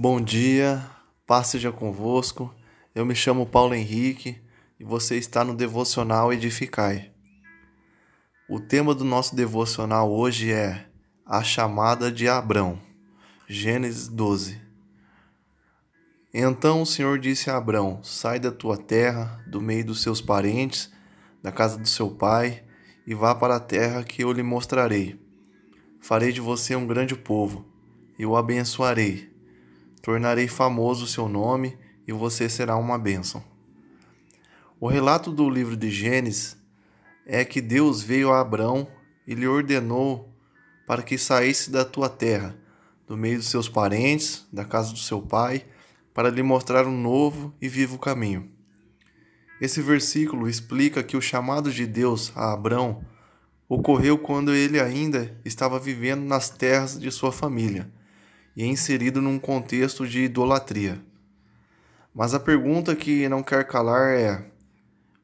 Bom dia, paz seja convosco. Eu me chamo Paulo Henrique e você está no Devocional Edificai. O tema do nosso devocional hoje é a chamada de Abrão. Gênesis 12. Então o Senhor disse a Abrão: Sai da tua terra, do meio dos seus parentes, da casa do seu pai, e vá para a terra que eu lhe mostrarei. Farei de você um grande povo, e o abençoarei tornarei famoso o seu nome e você será uma bênção. O relato do livro de Gênesis é que Deus veio a Abrão e lhe ordenou para que saísse da tua terra, do meio dos seus parentes, da casa do seu pai, para lhe mostrar um novo e vivo caminho. Esse versículo explica que o chamado de Deus a Abrão ocorreu quando ele ainda estava vivendo nas terras de sua família e inserido num contexto de idolatria. Mas a pergunta que não quer calar é: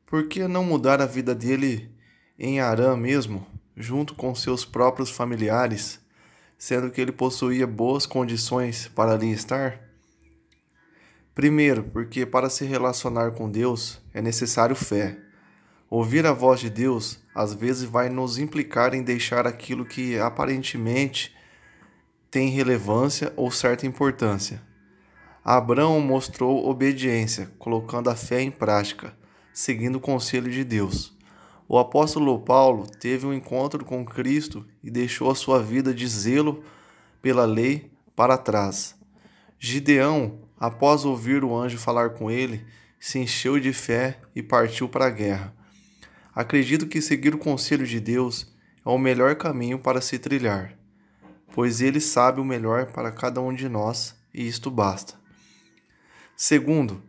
por que não mudar a vida dele em Arã mesmo, junto com seus próprios familiares, sendo que ele possuía boas condições para ali estar? Primeiro, porque para se relacionar com Deus é necessário fé. Ouvir a voz de Deus às vezes vai nos implicar em deixar aquilo que aparentemente tem relevância ou certa importância. Abraão mostrou obediência, colocando a fé em prática, seguindo o conselho de Deus. O apóstolo Paulo teve um encontro com Cristo e deixou a sua vida de zelo pela lei para trás. Gideão, após ouvir o anjo falar com ele, se encheu de fé e partiu para a guerra. Acredito que seguir o conselho de Deus é o melhor caminho para se trilhar pois ele sabe o melhor para cada um de nós e isto basta. Segundo,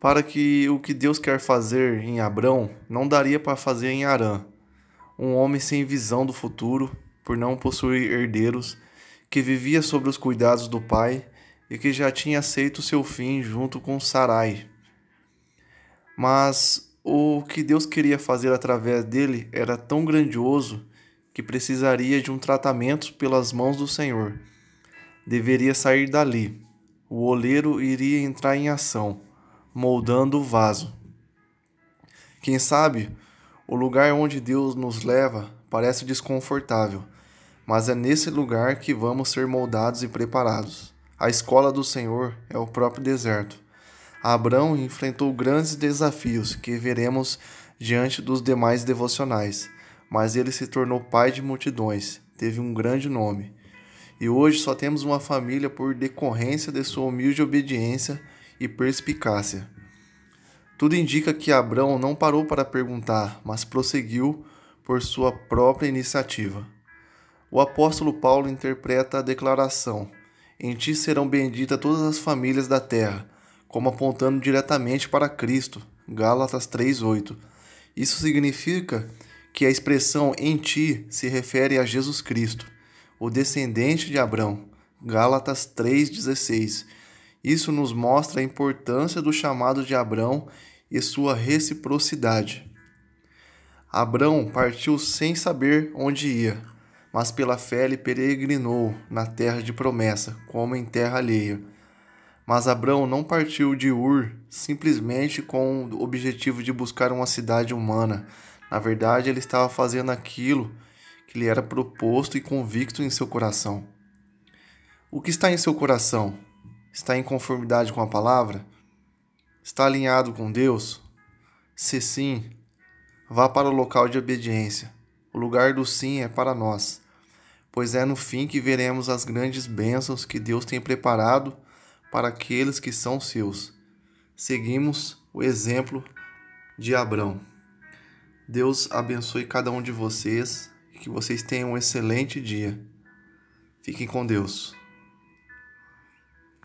para que o que Deus quer fazer em Abrão não daria para fazer em Arã, um homem sem visão do futuro, por não possuir herdeiros, que vivia sobre os cuidados do pai e que já tinha aceito seu fim junto com Sarai. Mas o que Deus queria fazer através dele era tão grandioso que precisaria de um tratamento pelas mãos do Senhor. Deveria sair dali. O oleiro iria entrar em ação, moldando o vaso. Quem sabe, o lugar onde Deus nos leva parece desconfortável, mas é nesse lugar que vamos ser moldados e preparados. A escola do Senhor é o próprio deserto. Abraão enfrentou grandes desafios que veremos diante dos demais devocionais mas ele se tornou pai de multidões, teve um grande nome. E hoje só temos uma família por decorrência de sua humilde obediência e perspicácia. Tudo indica que Abrão não parou para perguntar, mas prosseguiu por sua própria iniciativa. O apóstolo Paulo interpreta a declaração: Em ti serão benditas todas as famílias da terra, como apontando diretamente para Cristo. Gálatas 3:8. Isso significa que a expressão em ti se refere a Jesus Cristo, o descendente de Abraão. Gálatas 3,16. Isso nos mostra a importância do chamado de Abraão e sua reciprocidade. Abraão partiu sem saber onde ia, mas pela fé ele peregrinou na terra de promessa, como em terra alheia. Mas Abraão não partiu de Ur simplesmente com o objetivo de buscar uma cidade humana, na verdade, ele estava fazendo aquilo que lhe era proposto e convicto em seu coração. O que está em seu coração? Está em conformidade com a palavra? Está alinhado com Deus? Se sim, vá para o local de obediência. O lugar do sim é para nós, pois é no fim que veremos as grandes bênçãos que Deus tem preparado para aqueles que são seus. Seguimos o exemplo de Abrão. Deus abençoe cada um de vocês e que vocês tenham um excelente dia. Fiquem com Deus.